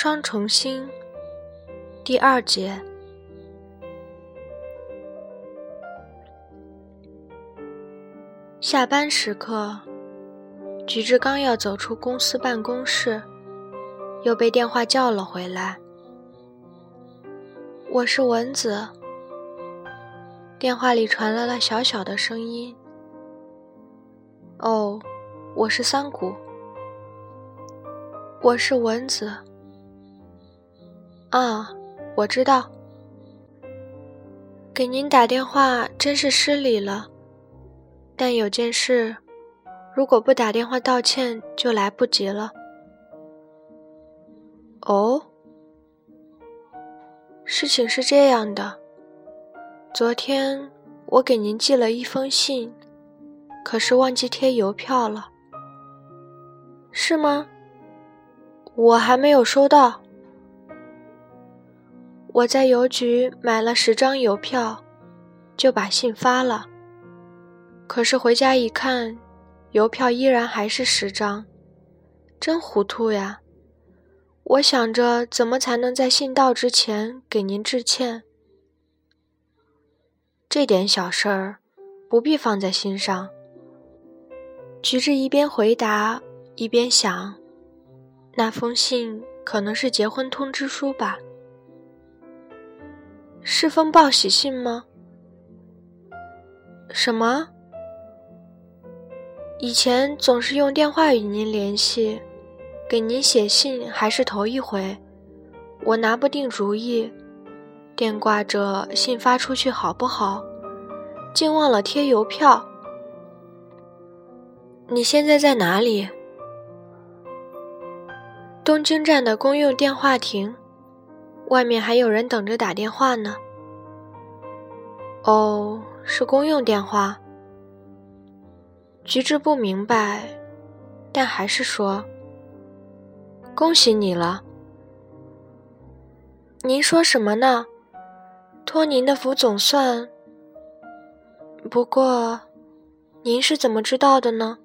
双重星第二节。下班时刻，菊治刚要走出公司办公室，又被电话叫了回来。我是蚊子。电话里传来了小小的声音。哦，我是三谷。我是蚊子。啊，我知道。给您打电话真是失礼了。但有件事，如果不打电话道歉，就来不及了。哦，事情是这样的，昨天我给您寄了一封信，可是忘记贴邮票了。是吗？我还没有收到。我在邮局买了十张邮票，就把信发了。可是回家一看，邮票依然还是十张，真糊涂呀！我想着怎么才能在信到之前给您致歉。这点小事儿不必放在心上。菊治一边回答一边想，那封信可能是结婚通知书吧？是封报喜信吗？什么？以前总是用电话与您联系，给您写信还是头一回，我拿不定主意，电挂着信发出去好不好，竟忘了贴邮票。你现在在哪里？东京站的公用电话亭，外面还有人等着打电话呢。哦，是公用电话。菊治不明白，但还是说：“恭喜你了。”您说什么呢？托您的福，总算。不过，您是怎么知道的呢？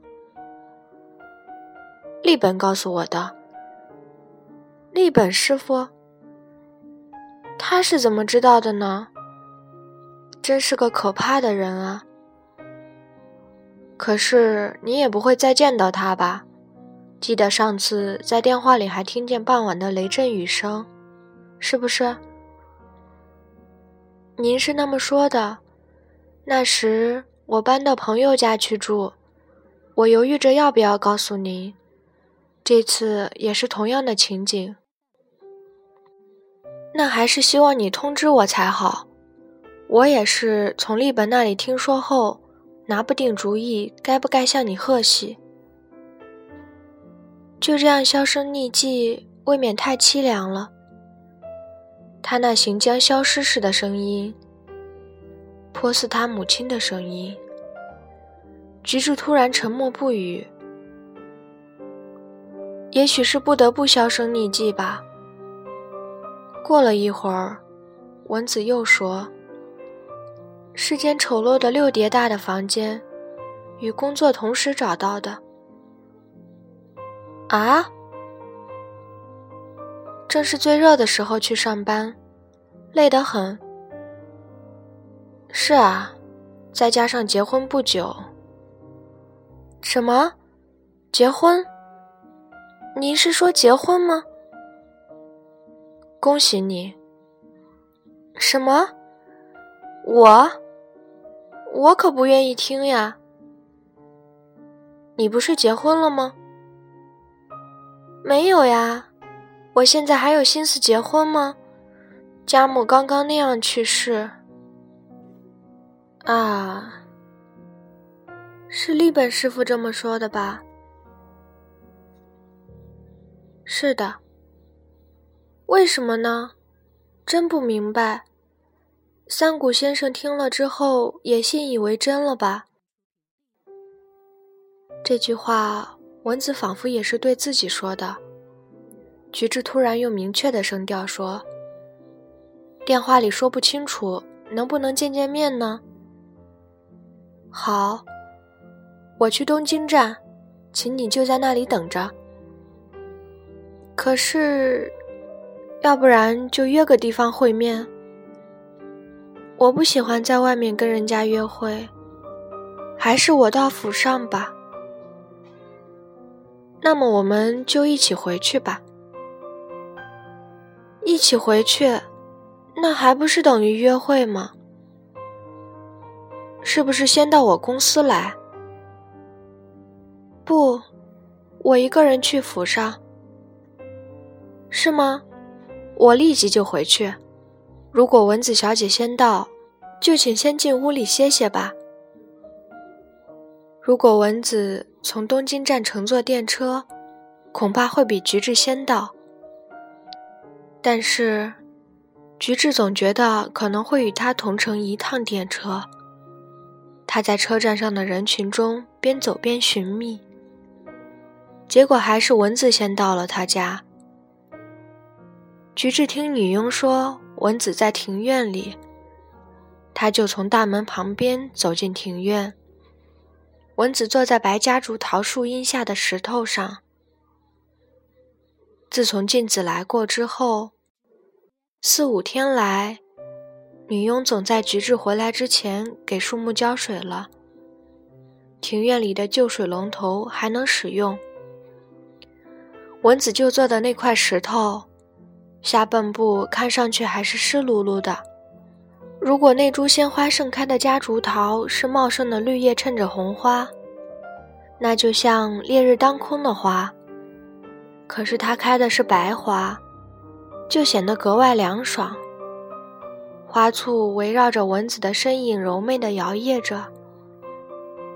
立本告诉我的。立本师傅，他是怎么知道的呢？真是个可怕的人啊！可是你也不会再见到他吧？记得上次在电话里还听见傍晚的雷阵雨声，是不是？您是那么说的。那时我搬到朋友家去住，我犹豫着要不要告诉您。这次也是同样的情景。那还是希望你通知我才好。我也是从立本那里听说后。拿不定主意，该不该向你贺喜？就这样销声匿迹，未免太凄凉了。他那行将消失时的声音，颇似他母亲的声音。菊治突然沉默不语。也许是不得不销声匿迹吧。过了一会儿，文子又说。是间丑陋的六叠大的房间，与工作同时找到的。啊，正是最热的时候去上班，累得很。是啊，再加上结婚不久。什么？结婚？您是说结婚吗？恭喜你。什么？我？我可不愿意听呀！你不是结婚了吗？没有呀，我现在还有心思结婚吗？家母刚刚那样去世。啊，是立本师傅这么说的吧？是的。为什么呢？真不明白。三谷先生听了之后也信以为真了吧？这句话，文子仿佛也是对自己说的。菊治突然用明确的声调说：“电话里说不清楚，能不能见见面呢？”好，我去东京站，请你就在那里等着。可是，要不然就约个地方会面。我不喜欢在外面跟人家约会，还是我到府上吧。那么我们就一起回去吧。一起回去，那还不是等于约会吗？是不是先到我公司来？不，我一个人去府上。是吗？我立即就回去。如果蚊子小姐先到，就请先进屋里歇歇吧。如果蚊子从东京站乘坐电车，恐怕会比菊治先到。但是，菊治总觉得可能会与他同乘一趟电车。他在车站上的人群中边走边寻觅，结果还是蚊子先到了他家。菊治听女佣说蚊子在庭院里，他就从大门旁边走进庭院。蚊子坐在白家竹桃树荫下的石头上。自从镜子来过之后，四五天来，女佣总在菊治回来之前给树木浇水了。庭院里的旧水龙头还能使用。蚊子就坐的那块石头。下半部看上去还是湿漉漉的。如果那株鲜花盛开的夹竹桃是茂盛的绿叶衬着红花，那就像烈日当空的花。可是它开的是白花，就显得格外凉爽。花簇围绕着蚊子的身影柔媚地摇曳着。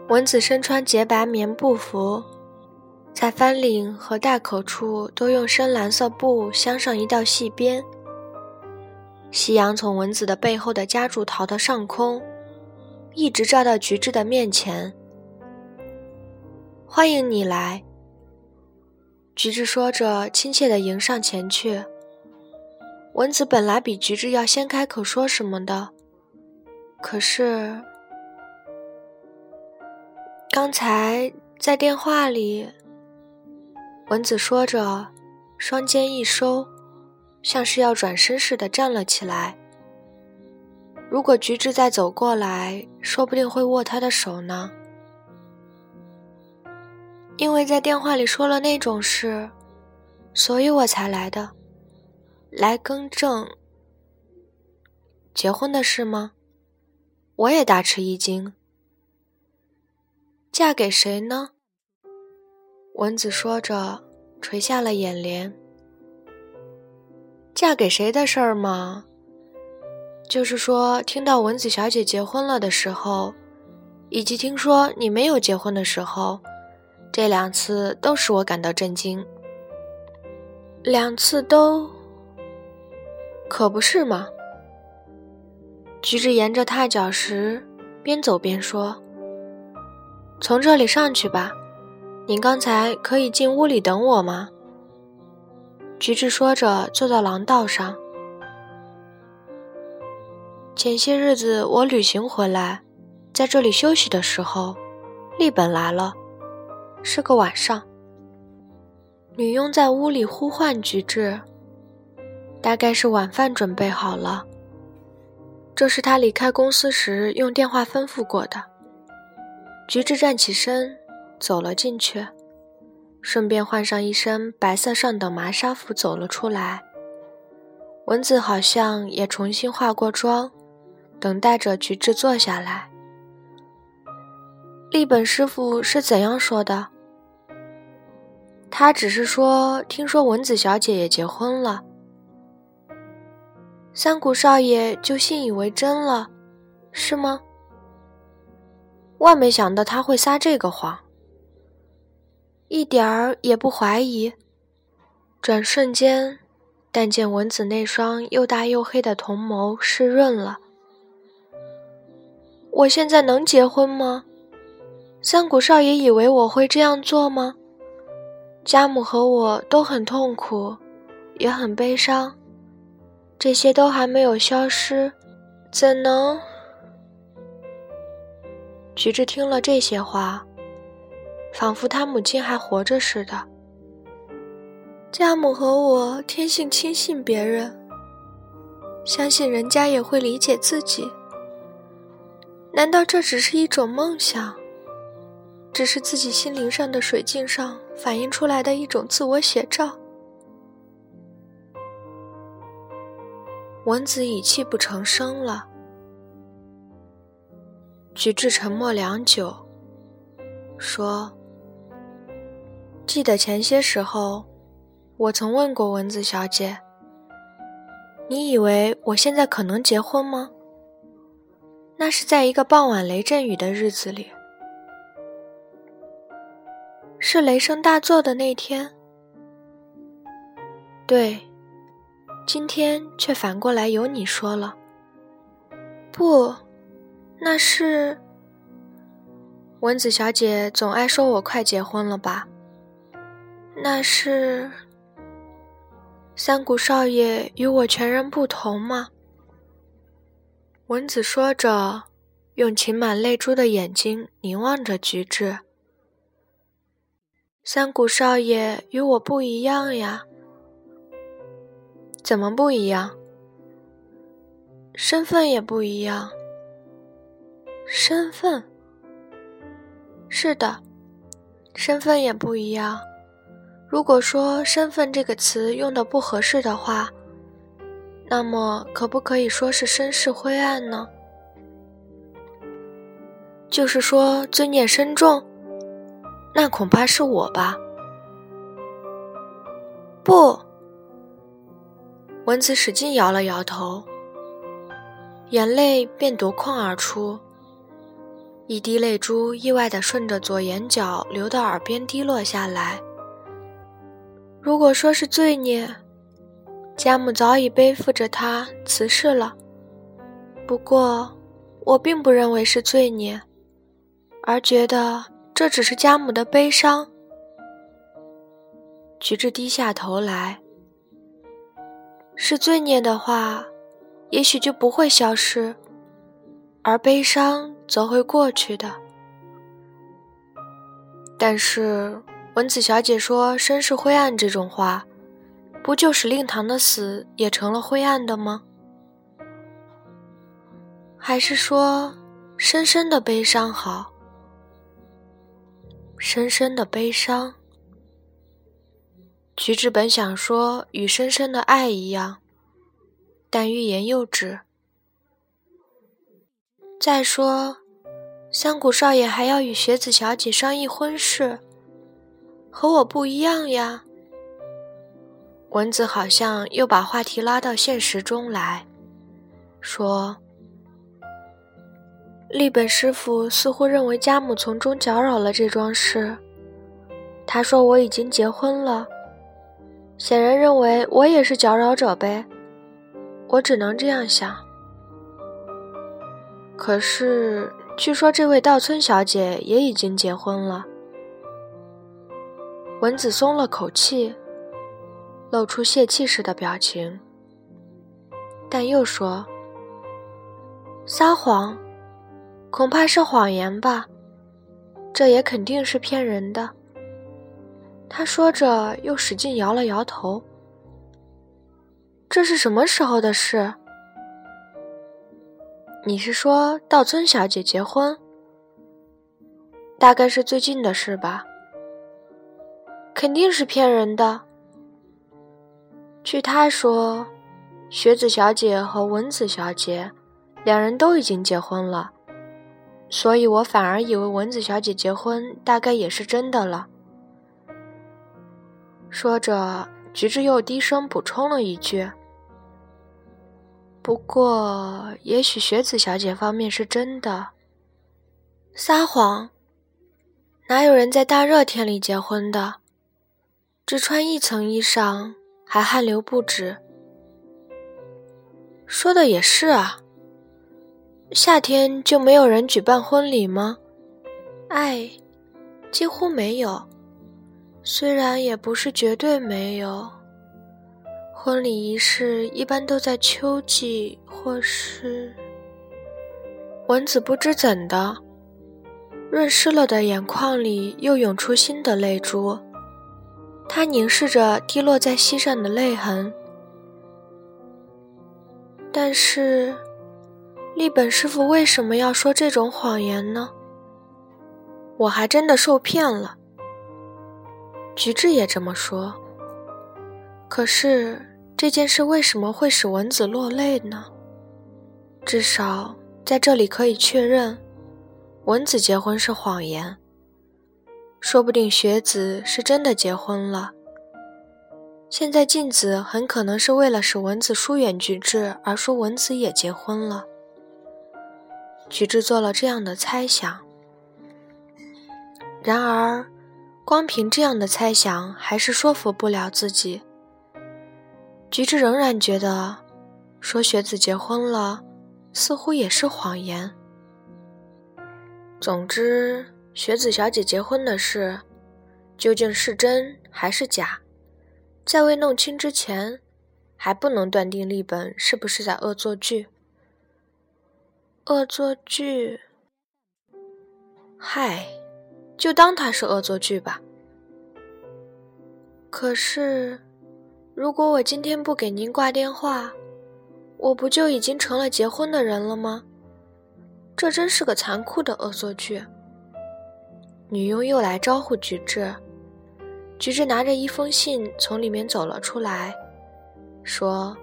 蚊子身穿洁白棉布服。在翻领和袋口处都用深蓝色布镶上一道细边。夕阳从蚊子的背后的夹竹桃的上空，一直照到菊治的面前。欢迎你来。菊治说着，亲切地迎上前去。蚊子本来比菊治要先开口说什么的，可是刚才在电话里。蚊子说着，双肩一收，像是要转身似的站了起来。如果菊治再走过来，说不定会握他的手呢。因为在电话里说了那种事，所以我才来的，来更正结婚的事吗？我也大吃一惊。嫁给谁呢？蚊子说着，垂下了眼帘。嫁给谁的事儿吗，就是说，听到蚊子小姐结婚了的时候，以及听说你没有结婚的时候，这两次都使我感到震惊。两次都，可不是吗？菊子沿着踏脚石边走边说：“从这里上去吧。”您刚才可以进屋里等我吗？菊治说着，坐到廊道上。前些日子我旅行回来，在这里休息的时候，丽本来了，是个晚上。女佣在屋里呼唤菊治，大概是晚饭准备好了。这是他离开公司时用电话吩咐过的。菊治站起身。走了进去，顺便换上一身白色上等麻纱服走了出来。蚊子好像也重新化过妆，等待着菊治坐下来。立本师傅是怎样说的？他只是说，听说蚊子小姐也结婚了。三谷少爷就信以为真了，是吗？万没想到他会撒这个谎。一点儿也不怀疑。转瞬间，但见蚊子那双又大又黑的瞳眸湿润了。我现在能结婚吗？三谷少爷以为我会这样做吗？家母和我都很痛苦，也很悲伤，这些都还没有消失，怎能？菊治听了这些话。仿佛他母亲还活着似的。家母和我天性轻信别人，相信人家也会理解自己。难道这只是一种梦想？只是自己心灵上的水镜上反映出来的一种自我写照？文子已泣不成声了。菊治沉默良久，说：“记得前些时候，我曾问过文子小姐，你以为我现在可能结婚吗？那是在一个傍晚雷阵雨的日子里，是雷声大作的那天。对。”今天却反过来由你说了。不，那是文子小姐总爱说我快结婚了吧？那是三谷少爷与我全然不同吗？文子说着，用噙满泪珠的眼睛凝望着菊治。三谷少爷与我不一样呀。怎么不一样？身份也不一样。身份？是的，身份也不一样。如果说“身份”这个词用的不合适的话，那么可不可以说是身世灰暗呢？就是说罪孽深重？那恐怕是我吧。不。蚊子使劲摇了摇头，眼泪便夺眶而出，一滴泪珠意外的顺着左眼角流到耳边滴落下来。如果说是罪孽，家母早已背负着它辞世了。不过，我并不认为是罪孽，而觉得这只是家母的悲伤。菊治低下头来。是罪孽的话，也许就不会消失，而悲伤则会过去的。但是文子小姐说“身世灰暗”这种话，不就使令堂的死也成了灰暗的吗？还是说深深的悲伤好？深深的悲伤。菊治本想说与深深的爱一样，但欲言又止。再说，三谷少爷还要与雪子小姐商议婚事，和我不一样呀。蚊子好像又把话题拉到现实中来，说：“立本师傅似乎认为家母从中搅扰了这桩事。他说我已经结婚了。”显然认为我也是搅扰者呗，我只能这样想。可是据说这位稻村小姐也已经结婚了。蚊子松了口气，露出泄气似的表情，但又说：“撒谎，恐怕是谎言吧？这也肯定是骗人的。”他说着，又使劲摇了摇头。这是什么时候的事？你是说稻村小姐结婚？大概是最近的事吧。肯定是骗人的。据他说，雪子小姐和文子小姐两人都已经结婚了，所以我反而以为文子小姐结婚大概也是真的了。说着，菊治又低声补充了一句：“不过，也许雪子小姐方面是真的。撒谎，哪有人在大热天里结婚的？只穿一层衣裳，还汗流不止。说的也是啊，夏天就没有人举办婚礼吗？哎，几乎没有。”虽然也不是绝对没有，婚礼仪式一般都在秋季，或是……蚊子不知怎的，润湿了的眼眶里又涌出新的泪珠。他凝视着滴落在膝上的泪痕，但是，立本师傅为什么要说这种谎言呢？我还真的受骗了。菊治也这么说。可是这件事为什么会使文子落泪呢？至少在这里可以确认，文子结婚是谎言。说不定学子是真的结婚了。现在静子很可能是为了使文子疏远菊治而说文子也结婚了。菊治做了这样的猜想。然而，光凭这样的猜想还是说服不了自己。菊治仍然觉得，说学子结婚了，似乎也是谎言。总之，学子小姐结婚的事，究竟是真还是假，在未弄清之前，还不能断定立本是不是在恶作剧。恶作剧？嗨，就当他是恶作剧吧。可是。如果我今天不给您挂电话，我不就已经成了结婚的人了吗？这真是个残酷的恶作剧。女佣又来招呼菊治，菊治拿着一封信从里面走了出来，说：“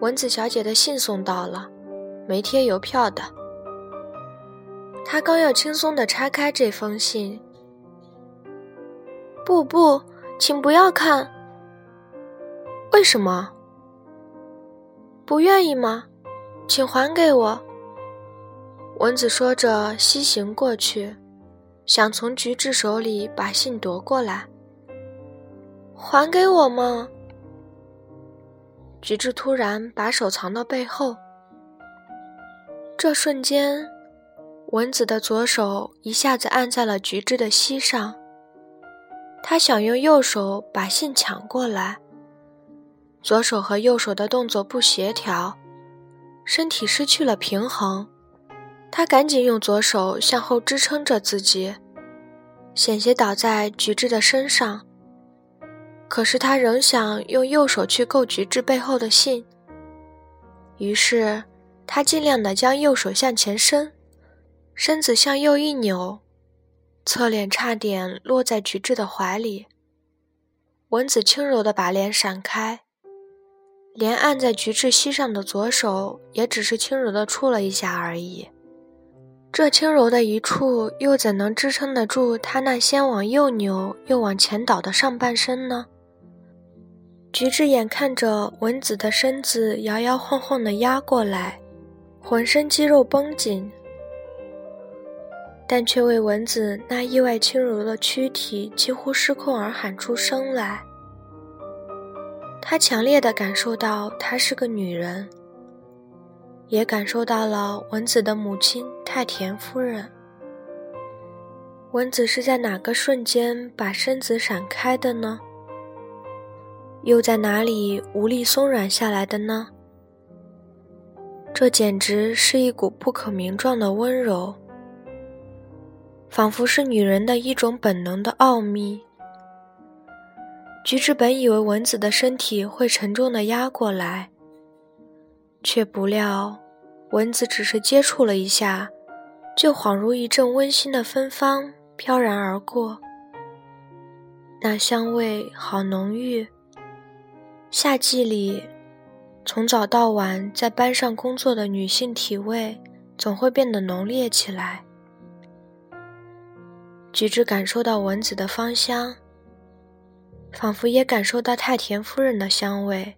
文子小姐的信送到了，没贴邮票的。”他刚要轻松地拆开这封信，不不，请不要看。为什么？不愿意吗？请还给我。蚊子说着，西行过去，想从菊治手里把信夺过来。还给我吗？菊治突然把手藏到背后。这瞬间，蚊子的左手一下子按在了菊治的膝上。他想用右手把信抢过来。左手和右手的动作不协调，身体失去了平衡。他赶紧用左手向后支撑着自己，险些倒在菊治的身上。可是他仍想用右手去够菊治背后的信，于是他尽量地将右手向前伸，身子向右一扭，侧脸差点落在菊治的怀里。蚊子轻柔地把脸闪开。连按在菊治膝上的左手也只是轻柔地触了一下而已，这轻柔的一触又怎能支撑得住他那先往右扭又往前倒的上半身呢？菊治眼看着蚊子的身子摇摇晃晃地压过来，浑身肌肉绷紧，但却为蚊子那意外轻柔的躯体几乎失控而喊出声来。他强烈的感受到她是个女人，也感受到了文子的母亲太田夫人。文子是在哪个瞬间把身子闪开的呢？又在哪里无力松软下来的呢？这简直是一股不可名状的温柔，仿佛是女人的一种本能的奥秘。菊治本以为蚊子的身体会沉重的压过来，却不料蚊子只是接触了一下，就恍如一阵温馨的芬芳飘然而过。那香味好浓郁。夏季里，从早到晚在班上工作的女性体味总会变得浓烈起来。菊治感受到蚊子的芳香。仿佛也感受到太田夫人的香味，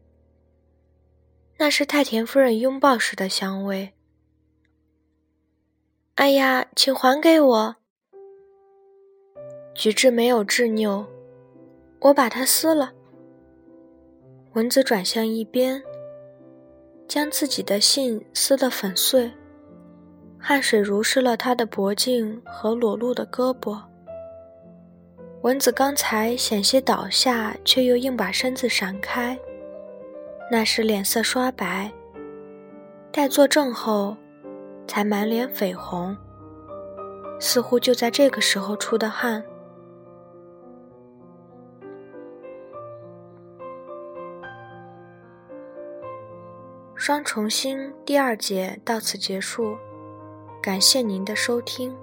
那是太田夫人拥抱时的香味。哎呀，请还给我！菊治没有执拗，我把它撕了。蚊子转向一边，将自己的信撕得粉碎，汗水濡湿了他的脖颈和裸露的胳膊。蚊子刚才险些倒下，却又硬把身子闪开。那时脸色刷白，待坐正后，才满脸绯红，似乎就在这个时候出的汗。双重星第二节到此结束，感谢您的收听。